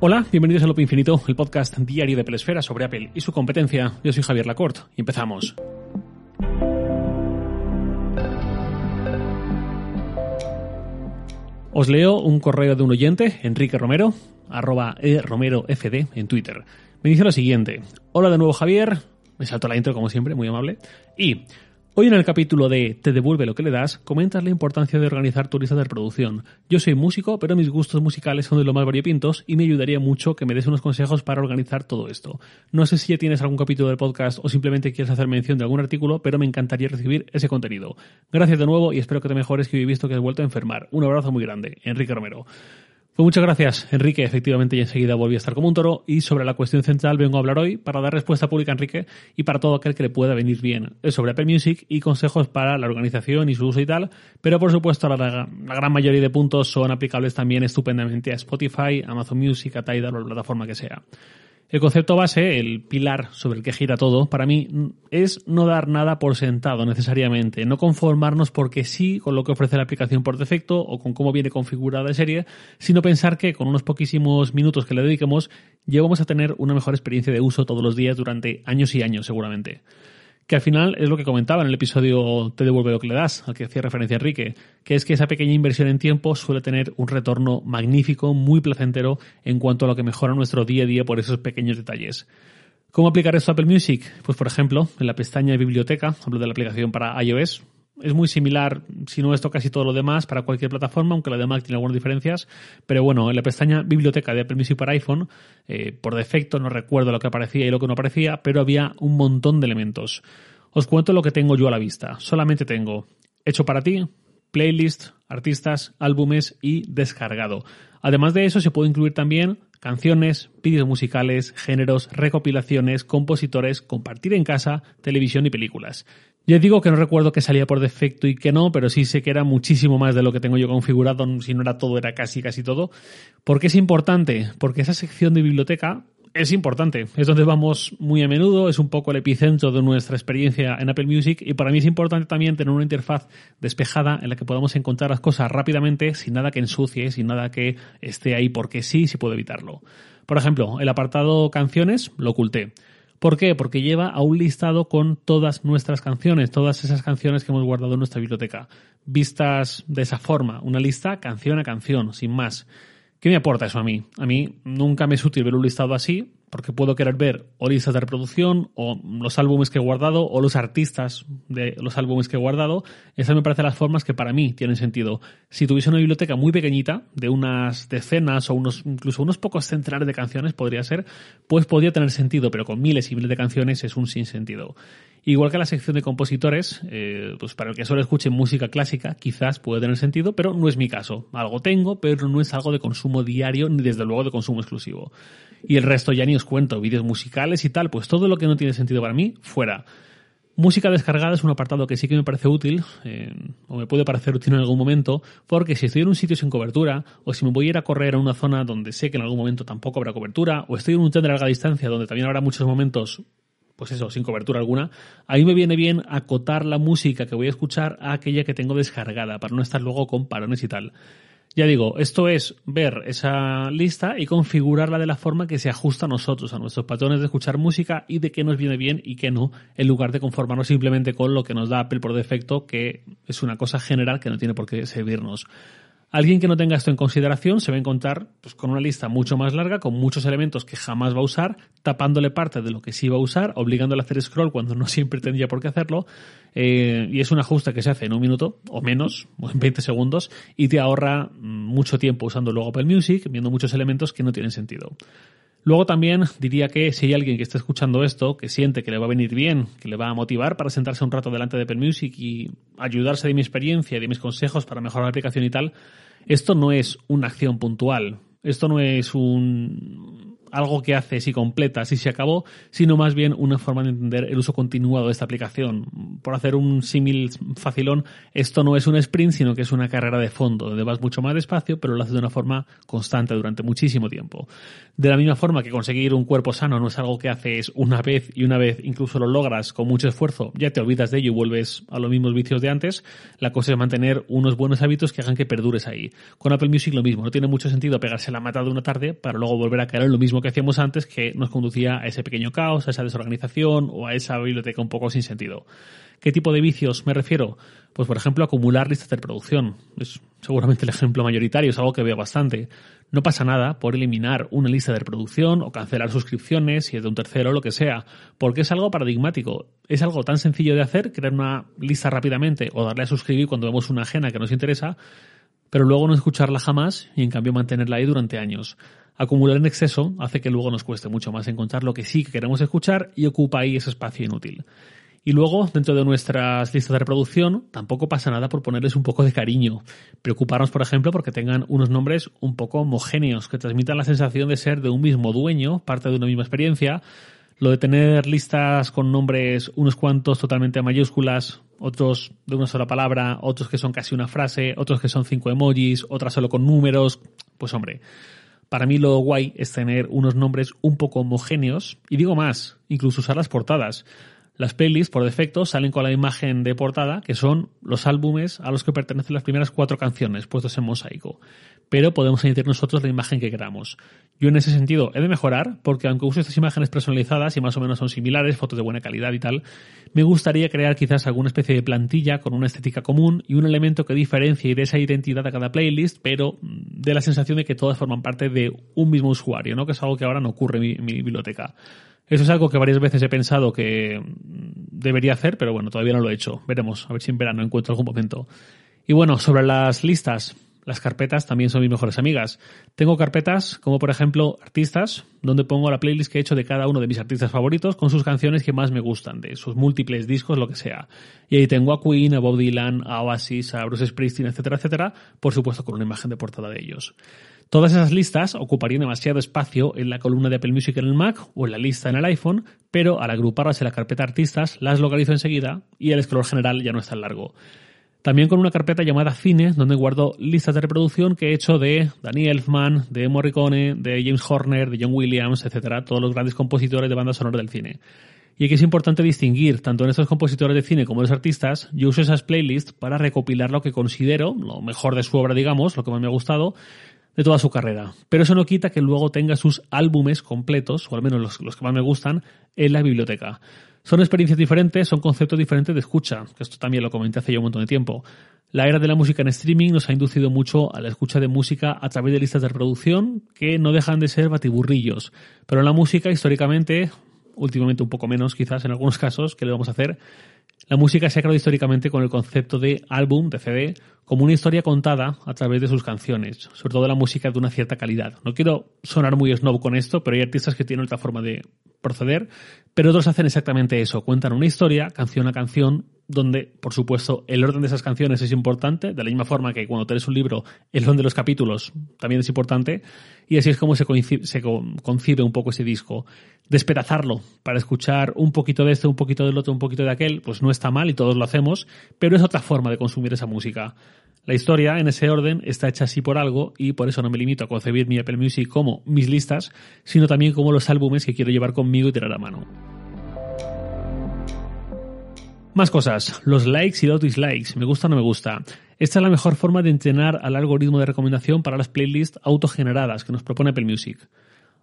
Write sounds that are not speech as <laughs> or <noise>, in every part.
Hola, bienvenidos a Loop Infinito, el podcast diario de Pelesfera sobre Apple y su competencia. Yo soy Javier Lacorte y empezamos. Os leo un correo de un oyente, Enrique Romero, arroba eromerofd en Twitter. Me dice lo siguiente. Hola de nuevo Javier, me salto la intro como siempre, muy amable. Y Hoy en el capítulo de Te devuelve lo que le das, comentas la importancia de organizar tu lista de reproducción. Yo soy músico, pero mis gustos musicales son de lo más variopintos y me ayudaría mucho que me des unos consejos para organizar todo esto. No sé si ya tienes algún capítulo del podcast o simplemente quieres hacer mención de algún artículo, pero me encantaría recibir ese contenido. Gracias de nuevo y espero que te mejores que he visto que has vuelto a enfermar. Un abrazo muy grande. Enrique Romero. Pues muchas gracias, Enrique. Efectivamente, y enseguida volví a estar como un toro. Y sobre la cuestión central vengo a hablar hoy para dar respuesta pública a Enrique y para todo aquel que le pueda venir bien. Es sobre Apple Music y consejos para la organización y su uso y tal. Pero por supuesto, la, la gran mayoría de puntos son aplicables también estupendamente a Spotify, Amazon Music, a Tidal o la plataforma que sea. El concepto base, el pilar sobre el que gira todo, para mí es no dar nada por sentado necesariamente, no conformarnos porque sí con lo que ofrece la aplicación por defecto o con cómo viene configurada de serie, sino pensar que con unos poquísimos minutos que le dediquemos, llevamos a tener una mejor experiencia de uso todos los días durante años y años seguramente que al final es lo que comentaba en el episodio Te devuelve lo que le das, al que hacía referencia Enrique, que es que esa pequeña inversión en tiempo suele tener un retorno magnífico, muy placentero en cuanto a lo que mejora nuestro día a día por esos pequeños detalles. ¿Cómo aplicar esto a Apple Music? Pues por ejemplo, en la pestaña de biblioteca, hablo de la aplicación para iOS, es muy similar, si no esto casi todo lo demás, para cualquier plataforma, aunque la de Mac tiene algunas diferencias. Pero bueno, en la pestaña Biblioteca de Apple Music para iPhone, eh, por defecto no recuerdo lo que aparecía y lo que no aparecía, pero había un montón de elementos. Os cuento lo que tengo yo a la vista. Solamente tengo hecho para ti, playlist, artistas, álbumes y descargado. Además de eso, se puede incluir también canciones, vídeos musicales, géneros, recopilaciones, compositores, compartir en casa, televisión y películas. Ya digo que no recuerdo que salía por defecto y que no, pero sí sé que era muchísimo más de lo que tengo yo configurado, si no era todo, era casi casi todo. ¿Por qué es importante? Porque esa sección de biblioteca es importante. Es donde vamos muy a menudo, es un poco el epicentro de nuestra experiencia en Apple Music y para mí es importante también tener una interfaz despejada en la que podamos encontrar las cosas rápidamente sin nada que ensucie, sin nada que esté ahí porque sí, si puedo evitarlo. Por ejemplo, el apartado canciones lo oculté. ¿Por qué? Porque lleva a un listado con todas nuestras canciones, todas esas canciones que hemos guardado en nuestra biblioteca. Vistas de esa forma, una lista canción a canción, sin más. ¿Qué me aporta eso a mí? A mí nunca me es útil ver un listado así, porque puedo querer ver o listas de reproducción, o los álbumes que he guardado, o los artistas de los álbumes que he guardado. Esas me parecen las formas que para mí tienen sentido. Si tuviese una biblioteca muy pequeñita, de unas decenas o unos, incluso unos pocos centenares de canciones, podría ser, pues podría tener sentido, pero con miles y miles de canciones es un sinsentido. Igual que la sección de compositores, eh, pues para el que solo escuche música clásica, quizás puede tener sentido, pero no es mi caso. Algo tengo, pero no es algo de consumo diario, ni desde luego de consumo exclusivo. Y el resto ya ni os cuento, vídeos musicales y tal, pues todo lo que no tiene sentido para mí, fuera. Música descargada es un apartado que sí que me parece útil, eh, o me puede parecer útil en algún momento, porque si estoy en un sitio sin cobertura, o si me voy a ir a correr a una zona donde sé que en algún momento tampoco habrá cobertura, o estoy en un tren de larga distancia donde también habrá muchos momentos, pues eso, sin cobertura alguna, ahí me viene bien acotar la música que voy a escuchar a aquella que tengo descargada, para no estar luego con parones y tal. Ya digo, esto es ver esa lista y configurarla de la forma que se ajusta a nosotros, a nuestros patrones de escuchar música y de qué nos viene bien y qué no, en lugar de conformarnos simplemente con lo que nos da Apple por defecto, que es una cosa general que no tiene por qué servirnos. Alguien que no tenga esto en consideración se va a encontrar pues, con una lista mucho más larga, con muchos elementos que jamás va a usar, tapándole parte de lo que sí va a usar, obligándole a hacer scroll cuando no <laughs> siempre tendría por qué hacerlo. Eh, y es un ajuste que se hace en un minuto o menos, <laughs> o en 20 segundos, y te ahorra mm, mucho tiempo usando luego Apple Music, viendo muchos elementos que no tienen sentido. Luego también diría que si hay alguien que está escuchando esto, que siente que le va a venir bien, que le va a motivar para sentarse un rato delante de Apple Music y ayudarse de mi experiencia, de mis consejos para mejorar la aplicación y tal, esto no es una acción puntual. Esto no es un algo que haces y completas y se acabó, sino más bien una forma de entender el uso continuado de esta aplicación. Por hacer un símil facilón, esto no es un sprint, sino que es una carrera de fondo, donde vas mucho más despacio, pero lo haces de una forma constante durante muchísimo tiempo. De la misma forma que conseguir un cuerpo sano no es algo que haces una vez y una vez incluso lo logras con mucho esfuerzo, ya te olvidas de ello y vuelves a los mismos vicios de antes, la cosa es mantener unos buenos hábitos que hagan que perdures ahí. Con Apple Music lo mismo, no tiene mucho sentido pegarse la mata de una tarde para luego volver a caer en lo mismo que hacíamos antes, que nos conducía a ese pequeño caos, a esa desorganización o a esa biblioteca un poco sin sentido. ¿Qué tipo de vicios me refiero? Pues por ejemplo acumular listas de reproducción. Es seguramente el ejemplo mayoritario, es algo que veo bastante. No pasa nada por eliminar una lista de reproducción o cancelar suscripciones si es de un tercero o lo que sea, porque es algo paradigmático. Es algo tan sencillo de hacer, crear una lista rápidamente o darle a suscribir cuando vemos una ajena que nos interesa, pero luego no escucharla jamás y en cambio mantenerla ahí durante años. Acumular en exceso hace que luego nos cueste mucho más encontrar lo que sí que queremos escuchar y ocupa ahí ese espacio inútil. Y luego, dentro de nuestras listas de reproducción, tampoco pasa nada por ponerles un poco de cariño. Preocuparnos, por ejemplo, porque tengan unos nombres un poco homogéneos, que transmitan la sensación de ser de un mismo dueño, parte de una misma experiencia. Lo de tener listas con nombres, unos cuantos totalmente mayúsculas, otros de una sola palabra, otros que son casi una frase, otros que son cinco emojis, otras solo con números. Pues hombre, para mí lo guay es tener unos nombres un poco homogéneos, y digo más, incluso usar las portadas. Las playlists, por defecto, salen con la imagen de portada, que son los álbumes a los que pertenecen las primeras cuatro canciones puestos en mosaico. Pero podemos añadir nosotros la imagen que queramos. Yo en ese sentido he de mejorar, porque aunque uso estas imágenes personalizadas y más o menos son similares, fotos de buena calidad y tal, me gustaría crear quizás alguna especie de plantilla con una estética común y un elemento que diferencie de esa identidad a cada playlist, pero de la sensación de que todas forman parte de un mismo usuario, ¿no? Que es algo que ahora no ocurre en mi biblioteca. Eso es algo que varias veces he pensado que debería hacer, pero bueno, todavía no lo he hecho. Veremos, a ver si en verano encuentro algún momento. Y bueno, sobre las listas, las carpetas también son mis mejores amigas. Tengo carpetas como por ejemplo artistas, donde pongo la playlist que he hecho de cada uno de mis artistas favoritos con sus canciones que más me gustan, de sus múltiples discos, lo que sea. Y ahí tengo a Queen, a Bob Dylan, a Oasis, a Bruce Springsteen, etcétera, etcétera, por supuesto con una imagen de portada de ellos. Todas esas listas ocuparían demasiado espacio en la columna de Apple Music en el Mac o en la lista en el iPhone, pero al agruparlas en la carpeta artistas las localizo enseguida y el scroll general ya no es tan largo. También con una carpeta llamada Cine, donde guardo listas de reproducción que he hecho de Danny Elfman, de Morricone, de James Horner, de John Williams, etcétera, todos los grandes compositores de banda sonora del cine. Y aquí es importante distinguir, tanto en estos compositores de cine como en los artistas, yo uso esas playlists para recopilar lo que considero lo mejor de su obra, digamos, lo que más me ha gustado, de toda su carrera. Pero eso no quita que luego tenga sus álbumes completos, o al menos los, que más me gustan, en la biblioteca. Son experiencias diferentes, son conceptos diferentes de escucha, que esto también lo comenté hace ya un montón de tiempo. La era de la música en streaming nos ha inducido mucho a la escucha de música a través de listas de reproducción que no dejan de ser batiburrillos. Pero la música, históricamente, últimamente un poco menos quizás en algunos casos, ¿qué le vamos a hacer? La música se ha creado históricamente con el concepto de álbum, de CD, como una historia contada a través de sus canciones, sobre todo la música de una cierta calidad. No quiero sonar muy snob con esto, pero hay artistas que tienen otra forma de proceder, pero otros hacen exactamente eso, cuentan una historia, canción a canción, donde, por supuesto, el orden de esas canciones es importante, de la misma forma que cuando tenés un libro, el orden de los capítulos también es importante, y así es como se, concibe un poco ese disco. Despedazarlo para escuchar un poquito de este, un poquito del otro, un poquito de aquel, pues no está mal y todos lo hacemos, pero es otra forma de consumir esa música. La historia, en ese orden, está hecha así por algo y por eso no me limito a concebir mi Apple Music como mis listas, sino también como los álbumes que quiero llevar conmigo y tirar a mano. Más cosas, los likes y los dislikes, me gusta o no me gusta. Esta es la mejor forma de entrenar al algoritmo de recomendación para las playlists autogeneradas que nos propone Apple Music.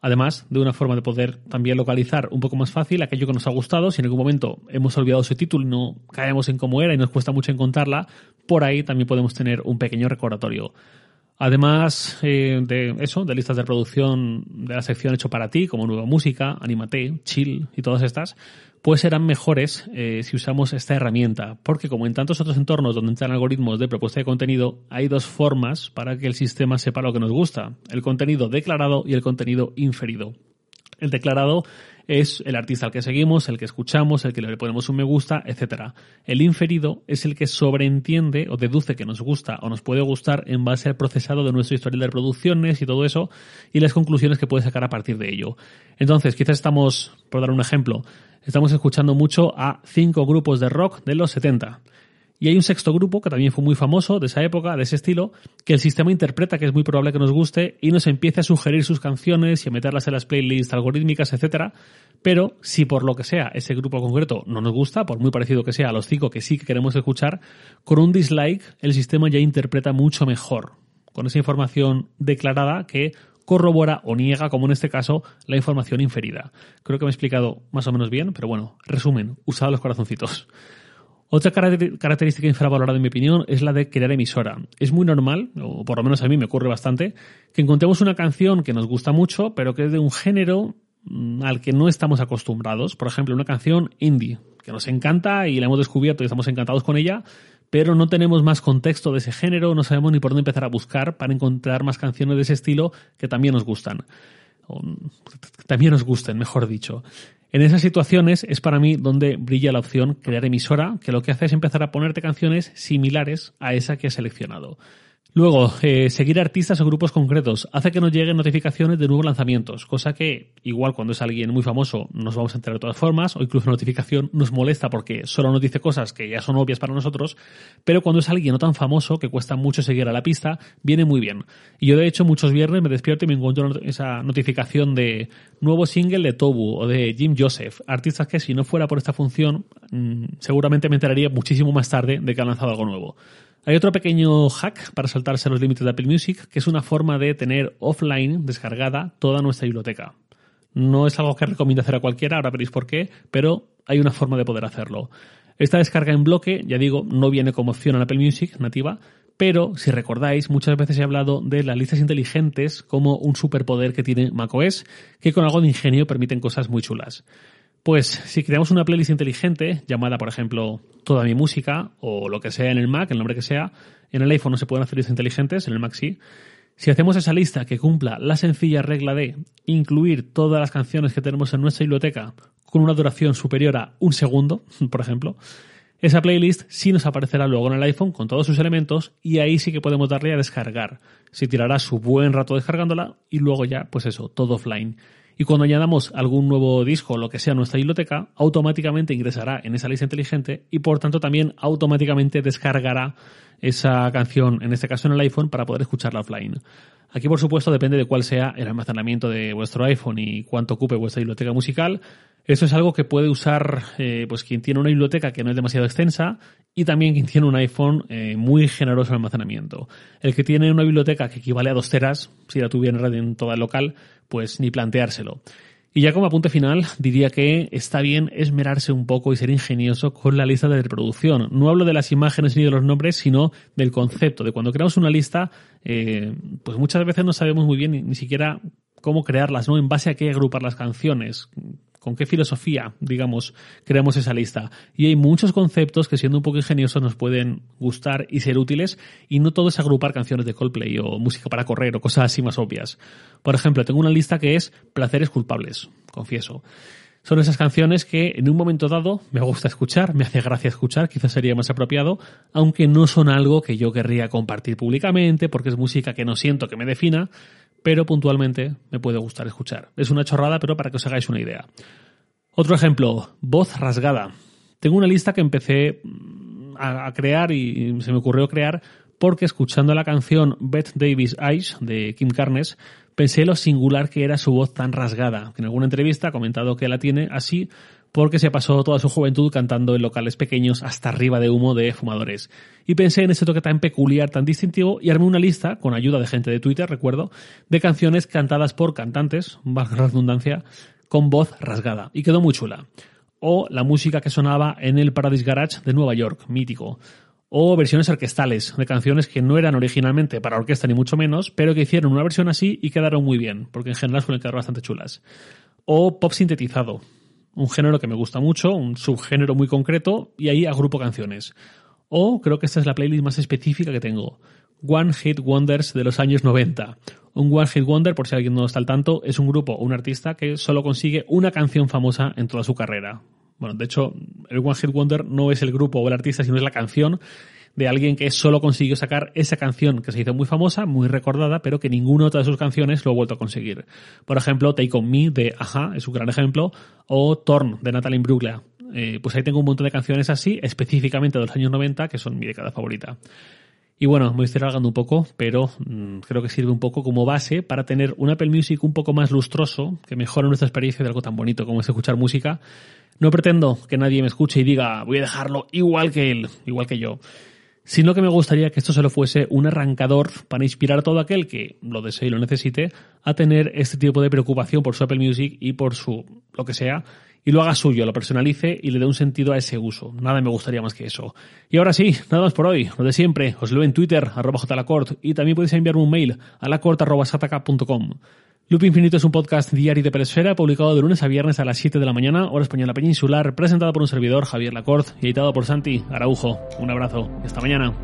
Además, de una forma de poder también localizar un poco más fácil aquello que nos ha gustado, si en algún momento hemos olvidado ese título y no caemos en cómo era y nos cuesta mucho encontrarla, por ahí también podemos tener un pequeño recordatorio. Además eh, de eso, de listas de reproducción de la sección hecho para ti, como nueva música, animate, chill y todas estas, pues serán mejores eh, si usamos esta herramienta, porque como en tantos otros entornos donde entran algoritmos de propuesta de contenido, hay dos formas para que el sistema sepa lo que nos gusta, el contenido declarado y el contenido inferido. El declarado es el artista al que seguimos, el que escuchamos, el que le ponemos un me gusta, etc. El inferido es el que sobreentiende o deduce que nos gusta o nos puede gustar en base al procesado de nuestro historial de reproducciones y todo eso y las conclusiones que puede sacar a partir de ello. Entonces, quizás estamos, por dar un ejemplo, estamos escuchando mucho a cinco grupos de rock de los 70 y hay un sexto grupo que también fue muy famoso de esa época, de ese estilo, que el sistema interpreta que es muy probable que nos guste y nos empiece a sugerir sus canciones y a meterlas en las playlists algorítmicas, etcétera. Pero si por lo que sea ese grupo concreto no nos gusta, por muy parecido que sea a los cinco que sí que queremos escuchar, con un dislike el sistema ya interpreta mucho mejor, con esa información declarada que corrobora o niega, como en este caso, la información inferida. Creo que me he explicado más o menos bien, pero bueno, resumen, usad los corazoncitos. Otra característica infravalorada, en mi opinión, es la de crear emisora. Es muy normal, o por lo menos a mí me ocurre bastante, que encontremos una canción que nos gusta mucho, pero que es de un género mm, al que no estamos acostumbrados. Por ejemplo, una canción indie, que nos encanta y la hemos descubierto y estamos encantados con ella, pero no tenemos más contexto de ese género, no sabemos ni por dónde empezar a buscar para encontrar más canciones de ese estilo que también nos gustan. O, también nos gusten, mejor dicho. En esas situaciones es para mí donde brilla la opción crear emisora, que lo que hace es empezar a ponerte canciones similares a esa que has seleccionado. Luego, eh, seguir artistas o grupos concretos hace que nos lleguen notificaciones de nuevos lanzamientos, cosa que igual cuando es alguien muy famoso nos vamos a enterar de todas formas, o incluso la notificación nos molesta porque solo nos dice cosas que ya son obvias para nosotros, pero cuando es alguien no tan famoso, que cuesta mucho seguir a la pista, viene muy bien. Y yo de hecho muchos viernes me despierto y me encuentro esa notificación de nuevo single de Tobu o de Jim Joseph, artistas que si no fuera por esta función, mm, seguramente me enteraría muchísimo más tarde de que han lanzado algo nuevo. Hay otro pequeño hack para saltarse los límites de Apple Music, que es una forma de tener offline descargada toda nuestra biblioteca. No es algo que recomiendo hacer a cualquiera, ahora veréis por qué, pero hay una forma de poder hacerlo. Esta descarga en bloque, ya digo, no viene como opción en Apple Music nativa, pero si recordáis, muchas veces he hablado de las listas inteligentes como un superpoder que tiene macOS, que con algo de ingenio permiten cosas muy chulas. Pues si creamos una playlist inteligente, llamada por ejemplo Toda mi música, o lo que sea en el Mac, el nombre que sea, en el iPhone no se pueden hacer listas inteligentes, en el Mac sí. Si hacemos esa lista que cumpla la sencilla regla de incluir todas las canciones que tenemos en nuestra biblioteca con una duración superior a un segundo, <laughs> por ejemplo, esa playlist sí nos aparecerá luego en el iPhone con todos sus elementos y ahí sí que podemos darle a descargar. Se tirará su buen rato descargándola y luego ya, pues eso, todo offline y cuando añadamos algún nuevo disco o lo que sea nuestra biblioteca, automáticamente ingresará en esa lista inteligente y por tanto también automáticamente descargará esa canción, en este caso en el iPhone, para poder escucharla offline. Aquí, por supuesto, depende de cuál sea el almacenamiento de vuestro iPhone y cuánto ocupe vuestra biblioteca musical. Eso es algo que puede usar eh, pues quien tiene una biblioteca que no es demasiado extensa y también quien tiene un iPhone eh, muy generoso en almacenamiento. El que tiene una biblioteca que equivale a dos teras, si la tuviera en toda el local, pues ni planteárselo. Y ya como apunte final, diría que está bien esmerarse un poco y ser ingenioso con la lista de reproducción. No hablo de las imágenes ni de los nombres, sino del concepto, de cuando creamos una lista, eh, pues muchas veces no sabemos muy bien ni, siquiera cómo crearlas, ¿no? En base a qué agrupar las canciones, con qué filosofía, digamos, creamos esa lista. Y hay muchos conceptos que siendo un poco ingeniosos nos pueden gustar y ser útiles y no todo es agrupar canciones de Coldplay o música para correr o cosas así más obvias. Por ejemplo, tengo una lista que es placeres culpables, confieso. Son esas canciones que en un momento dado me gusta escuchar, me hace gracia escuchar, quizás sería más apropiado, aunque no son algo que yo querría compartir públicamente porque es música que no siento que me defina, pero puntualmente me puede gustar escuchar. Es una chorrada, pero para que os hagáis una idea. Otro ejemplo, voz rasgada. Tengo una lista que empecé mm, a, crear y se me ocurrió crear porque escuchando la canción Beth Davis Eyes de Kim Carnes, pensé lo singular que era su voz tan rasgada, que en alguna entrevista ha comentado que la tiene así porque se pasó toda su juventud cantando en locales pequeños hasta arriba de humo de fumadores. Y pensé en ese toque tan peculiar, tan distintivo, y armé una lista, con ayuda de gente de Twitter, recuerdo, de canciones cantadas por cantantes, valga redundancia, con voz rasgada. Y quedó muy chula. O la música que sonaba en el Paradise Garage de Nueva York, mítico. O versiones orquestales de canciones que no eran originalmente para orquesta ni mucho menos, pero que hicieron una versión así y quedaron muy bien, porque en general suelen quedar bastante chulas. O pop sintetizado, un género que me gusta mucho, un subgénero muy concreto, y ahí agrupo canciones. O creo que esta es la playlist más específica que tengo. One Hit Wonders de los años 90. Un One Hit Wonder, por si alguien no está al tanto, es un grupo o un artista que solo consigue una canción famosa en toda su carrera. Bueno, de hecho, el One Hit Wonder no es el grupo o el artista, sino es la canción de alguien que solo consiguió sacar esa canción que se hizo muy famosa, muy recordada, pero que ninguna otra de sus canciones lo ha vuelto a conseguir. Por ejemplo, Take On Me de Aja es un gran ejemplo, o Torn de Natalie Imbruglia. Eh, pues ahí tengo un montón de canciones así, específicamente de los años 90, que son mi década favorita. Y bueno, me estoy alargando un poco, pero mmm, creo que sirve un poco como base para tener un Apple Music un poco más lustroso, que mejore nuestra experiencia de algo tan bonito como es escuchar música. No pretendo que nadie me escuche y diga, voy a dejarlo igual que él, igual que yo sino que me gustaría que esto solo fuese un arrancador para inspirar a todo aquel que lo desee y lo necesite a tener este tipo de preocupación por su Apple Music y por su lo que sea, y lo haga suyo, lo personalice y le dé un sentido a ese uso. Nada me gustaría más que eso. Y ahora sí, nada más por hoy. Lo de siempre, os leo en Twitter, arroba jlacort, y también podéis enviarme un mail a lacort.sataka.com. Loop Infinito es un podcast diario de Peresfera, publicado de lunes a viernes a las 7 de la mañana, hora española peninsular, presentado por un servidor, Javier Lacorte, y editado por Santi Araujo. Un abrazo hasta mañana.